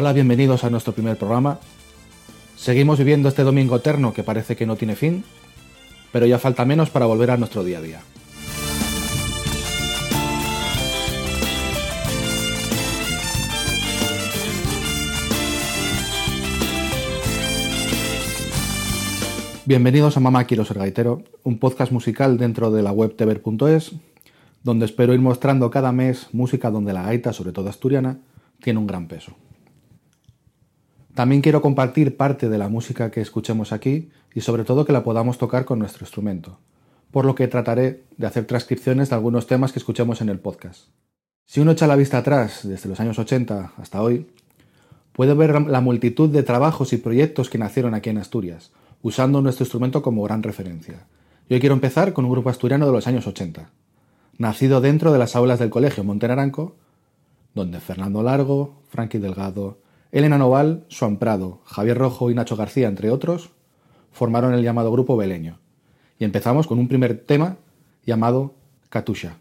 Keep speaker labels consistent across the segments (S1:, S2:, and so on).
S1: Hola, bienvenidos a nuestro primer programa. Seguimos viviendo este domingo eterno que parece que no tiene fin, pero ya falta menos para volver a nuestro día a día. Bienvenidos a Mamá Quiero ser gaitero, un podcast musical dentro de la web tever.es, donde espero ir mostrando cada mes música donde la gaita, sobre todo asturiana, tiene un gran peso. También quiero compartir parte de la música que escuchemos aquí y sobre todo que la podamos tocar con nuestro instrumento, por lo que trataré de hacer transcripciones de algunos temas que escuchemos en el podcast. Si uno echa la vista atrás, desde los años 80 hasta hoy, puede ver la multitud de trabajos y proyectos que nacieron aquí en Asturias, usando nuestro instrumento como gran referencia. Y hoy quiero empezar con un grupo asturiano de los años 80, nacido dentro de las aulas del Colegio Montenaranco, donde Fernando Largo, Frankie Delgado, Elena Noval, Suan Prado, Javier Rojo y Nacho García, entre otros, formaron el llamado Grupo Beleño. Y empezamos con un primer tema llamado Katusha.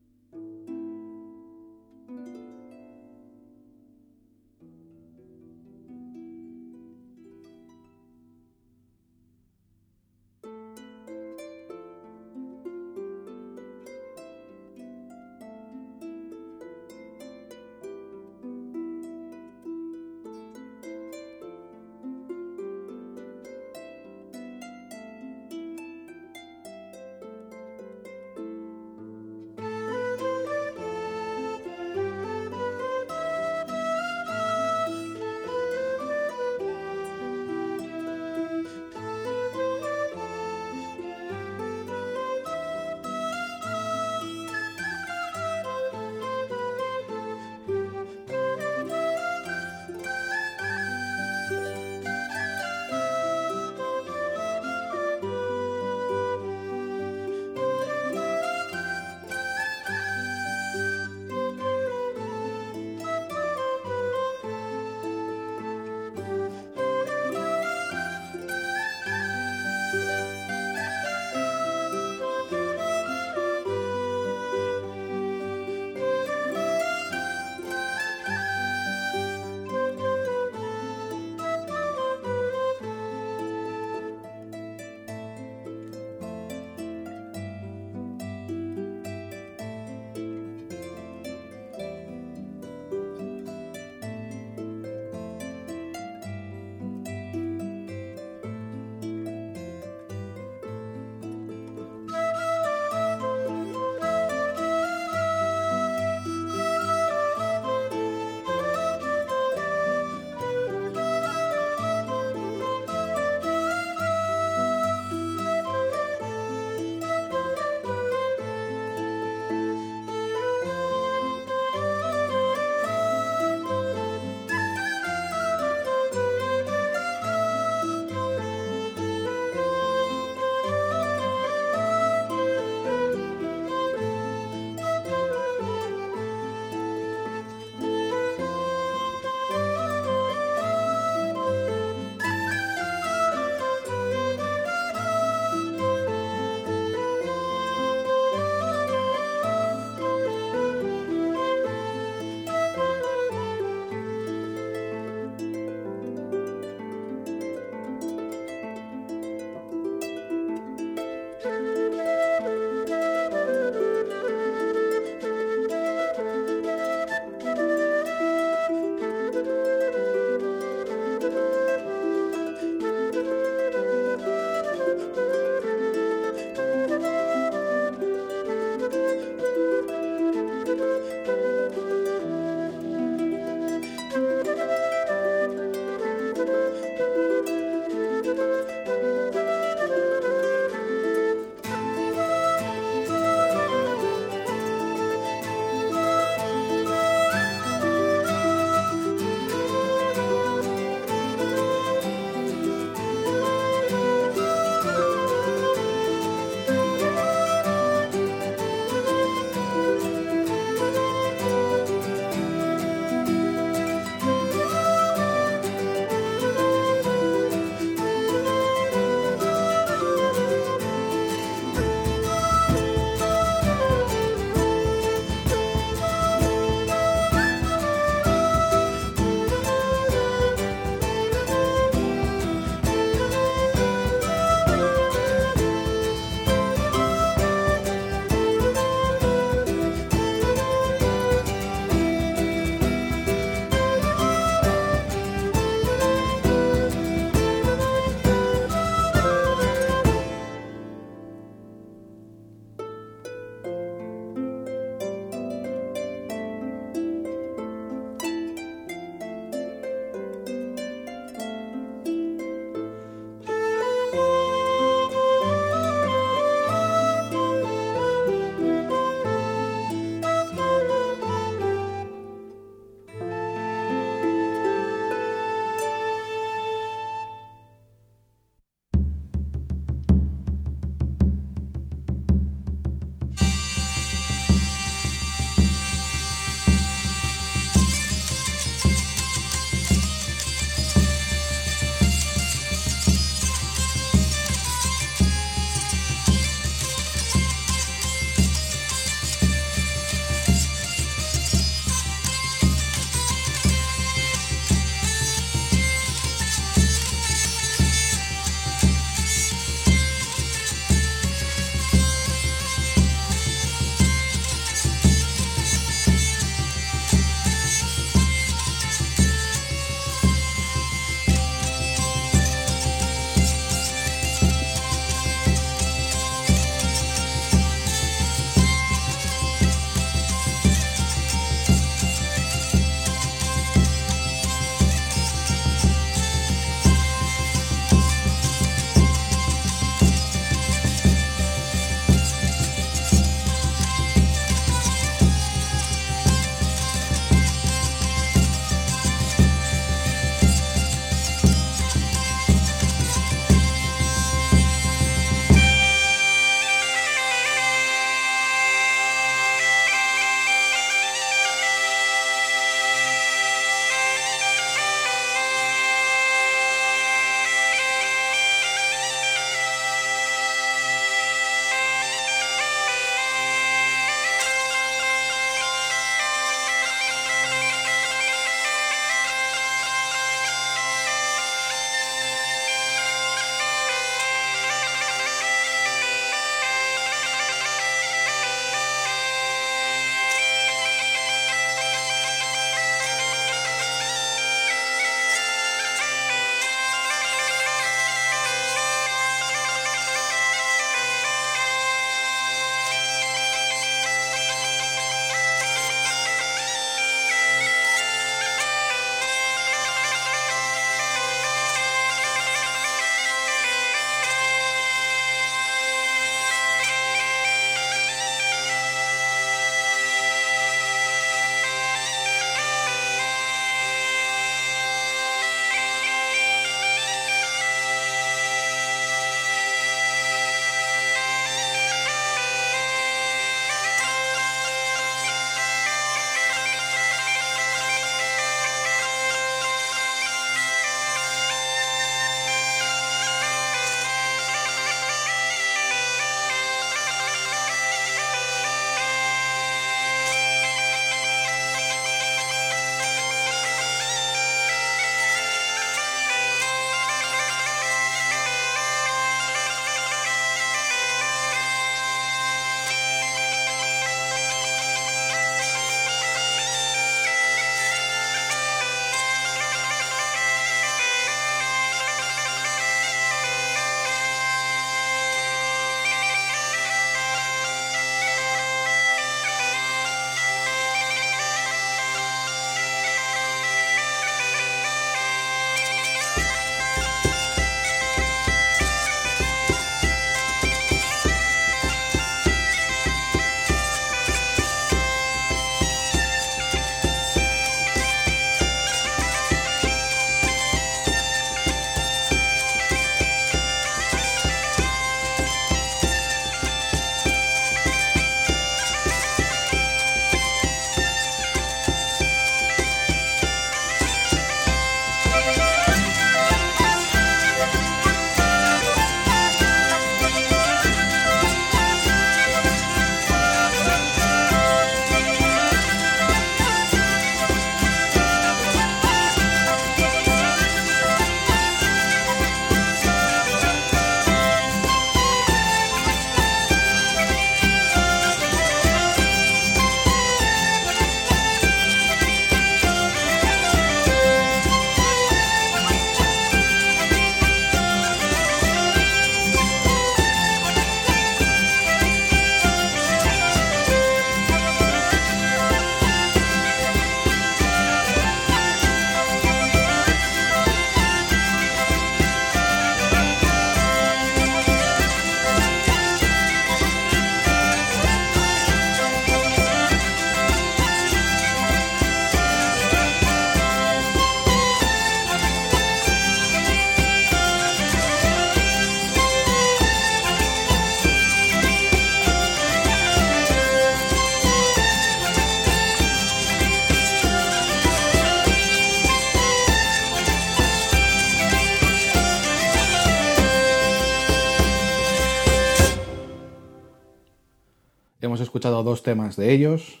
S2: Temas de ellos,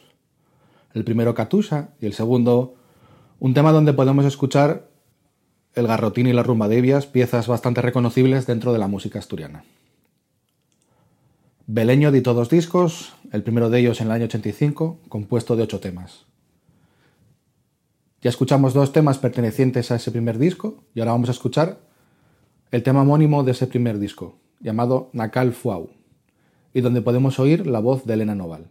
S2: el primero Katusha y el segundo un tema donde podemos escuchar el garrotín y la rumba de Ibias, piezas bastante reconocibles dentro de la música asturiana. Beleño editó dos discos, el primero de ellos en el año 85, compuesto de ocho temas. Ya escuchamos dos temas pertenecientes a ese primer disco y ahora vamos a escuchar el tema homónimo de ese primer disco, llamado Nakal Fuau, y donde podemos oír la voz de Elena Noval.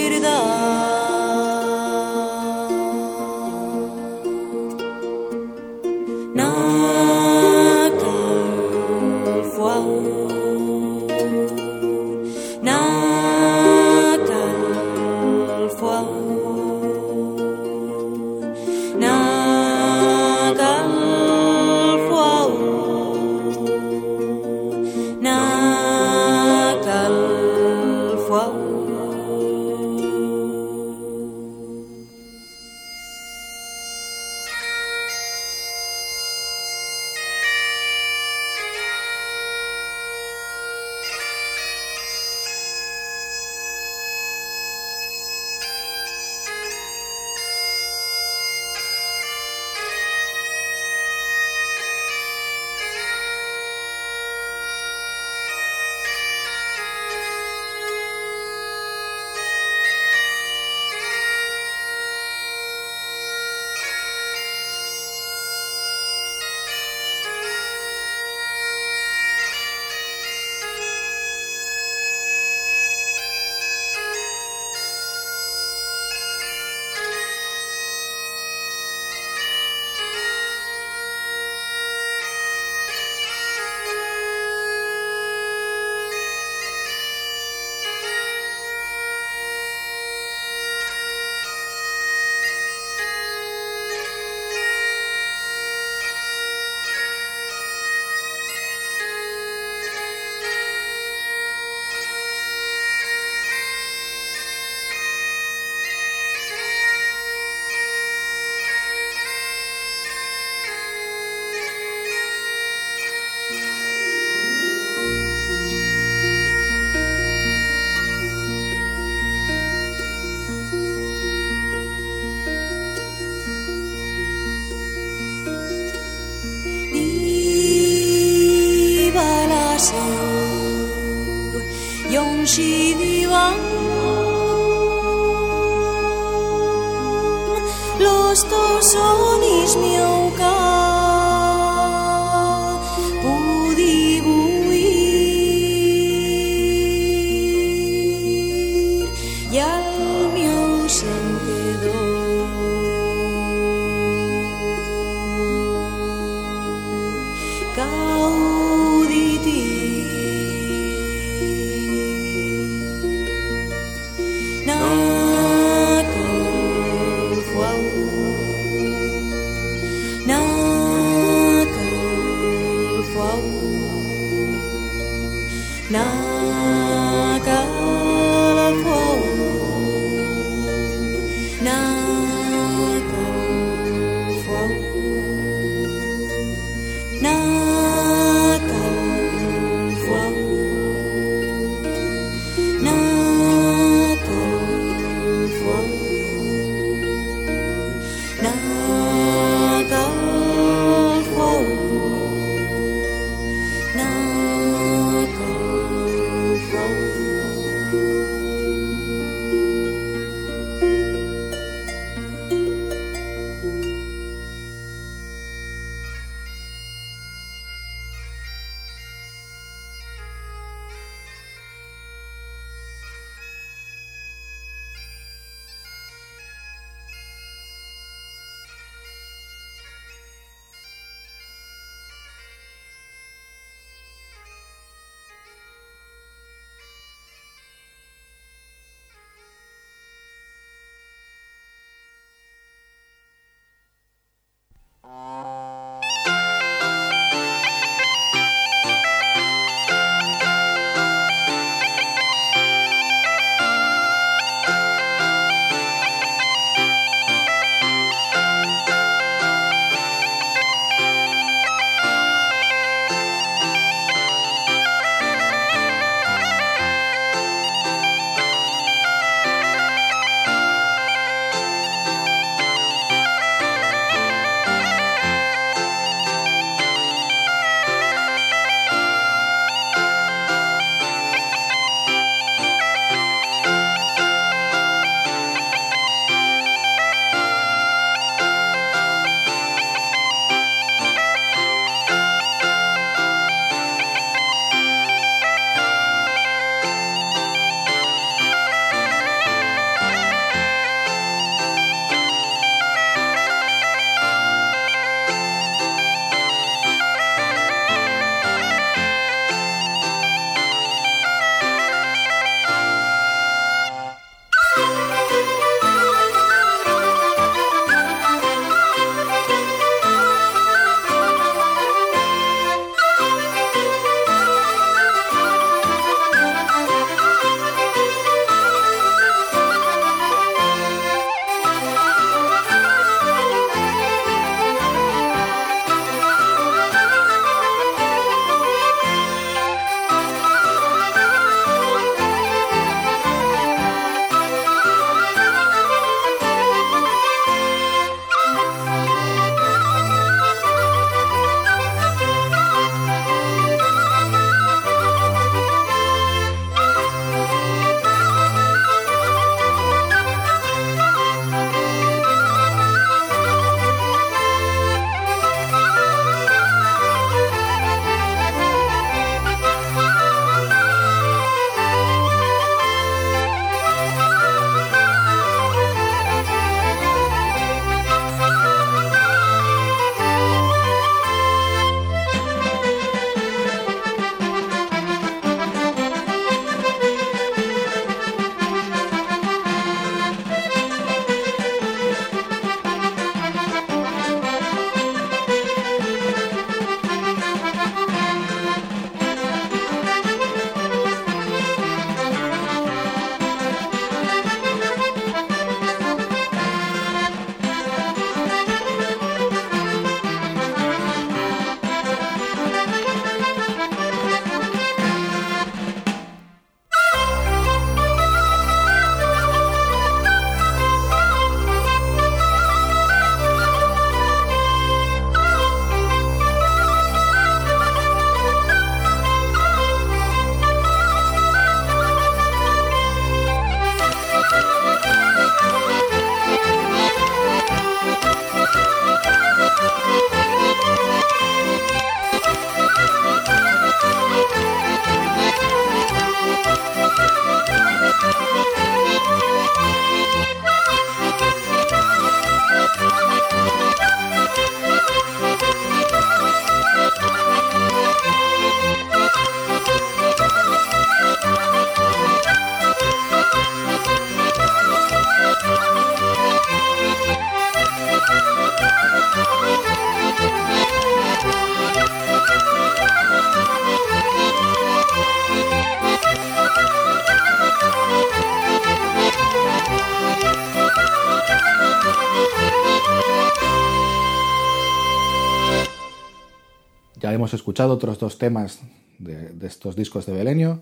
S1: hemos escuchado otros dos temas de, estos discos de Belenio.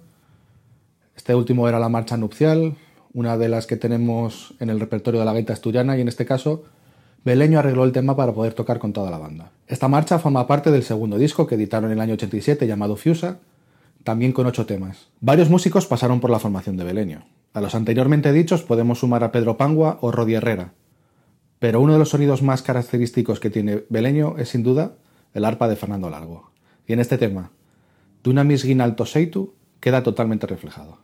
S1: Este último era la marcha nupcial, una de las que tenemos en el repertorio de la gaita asturiana y en este caso Beleño arregló el tema para poder tocar con toda la banda. Esta marcha forma parte del segundo disco que editaron en el año 87 llamado Fiusa, también con ocho temas. Varios músicos pasaron por la formación de Beleño. A los anteriormente dichos podemos sumar a Pedro Pangua o Rodi Herrera. Pero uno de los sonidos más característicos que tiene Beleño es sin duda el arpa de Fernando Largo. Y en este tema, Duna Misguin Alto Seitu, queda totalmente reflejado.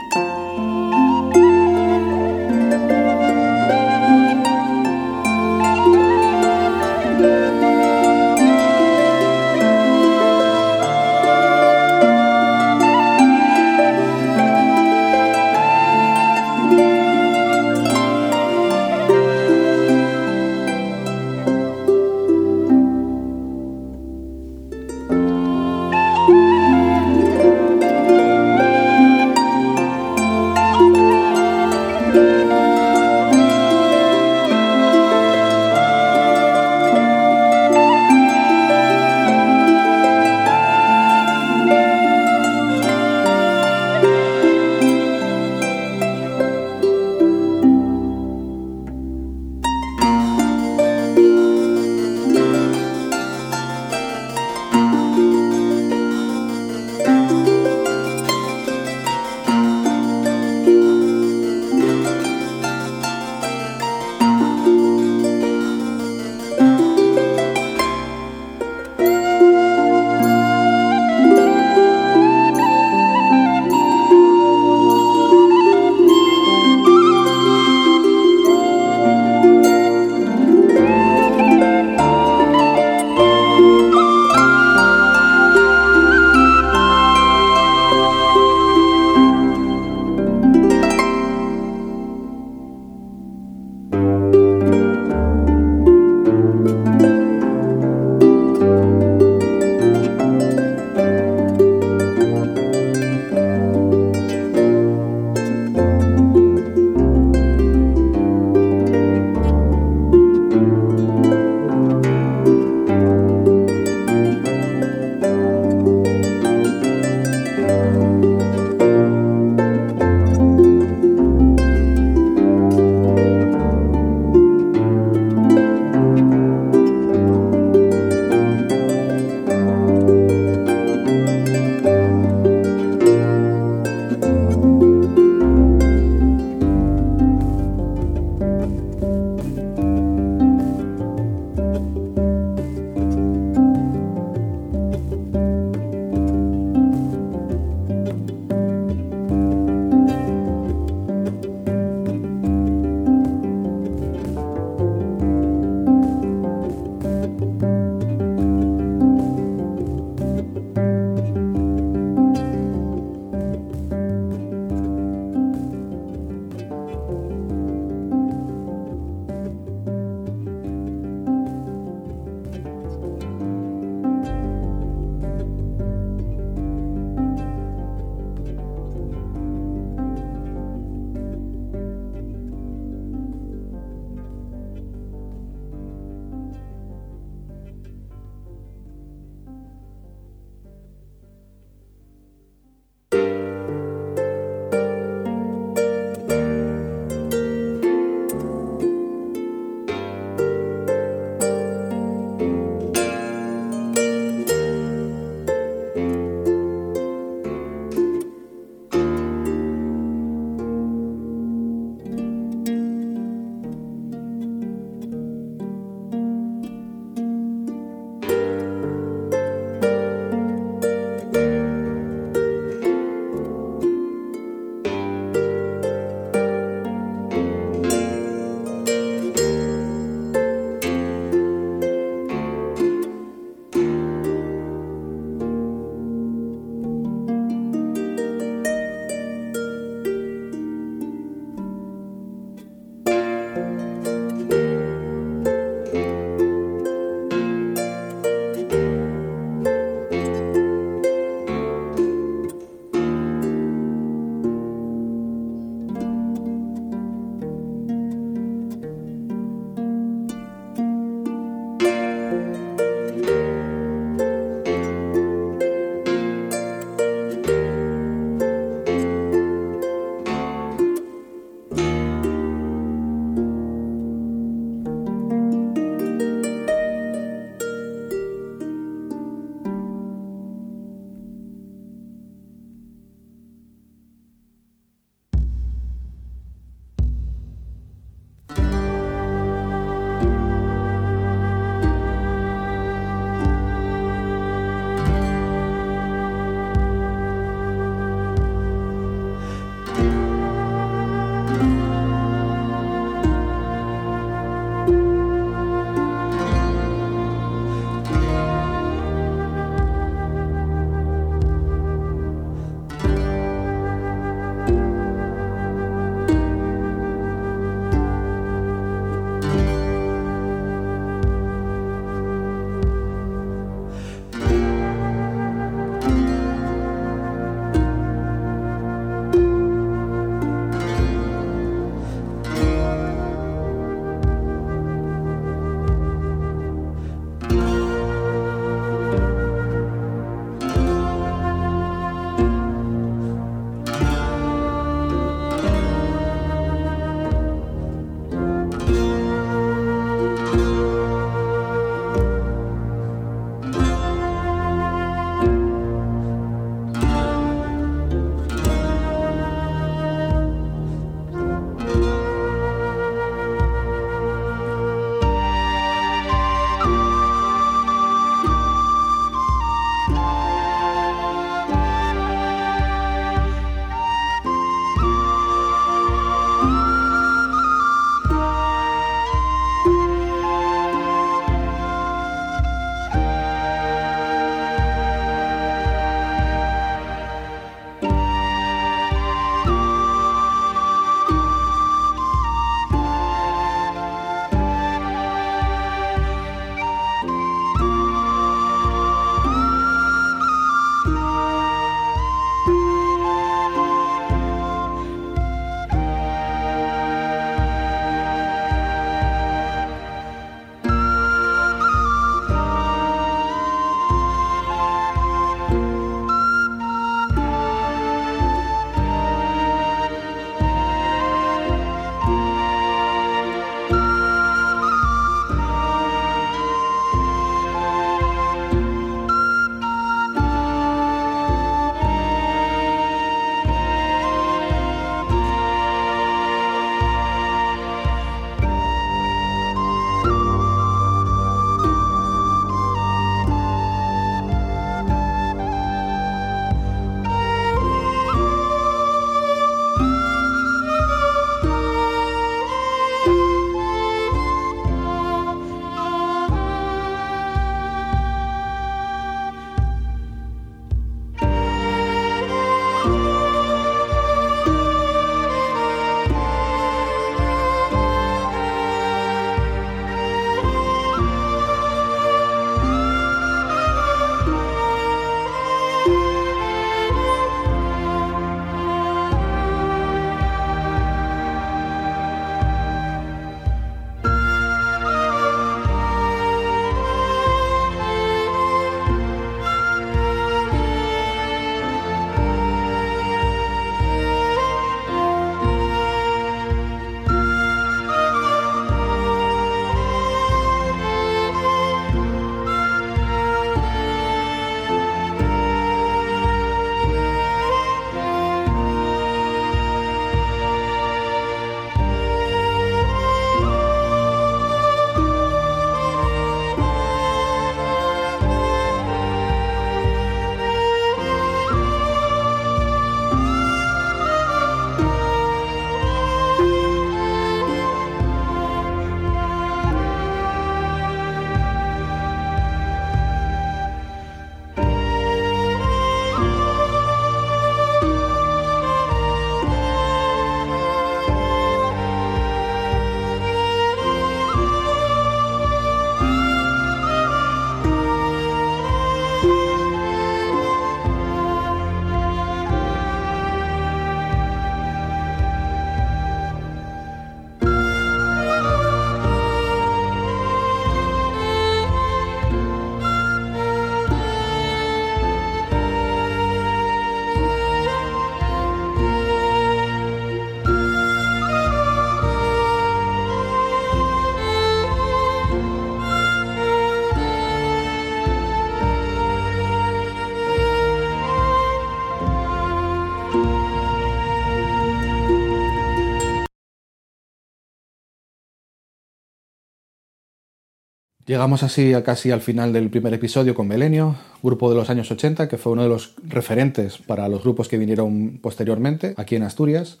S1: Llegamos así a casi al final del primer episodio con Melenio, grupo de los años 80, que fue uno de los referentes para los grupos que vinieron posteriormente aquí en Asturias,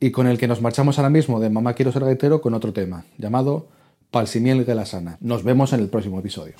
S1: y con el que nos marchamos ahora mismo de Mamá quiero ser gaitero con otro tema, llamado Palsimiel de la Sana. Nos vemos en el próximo episodio.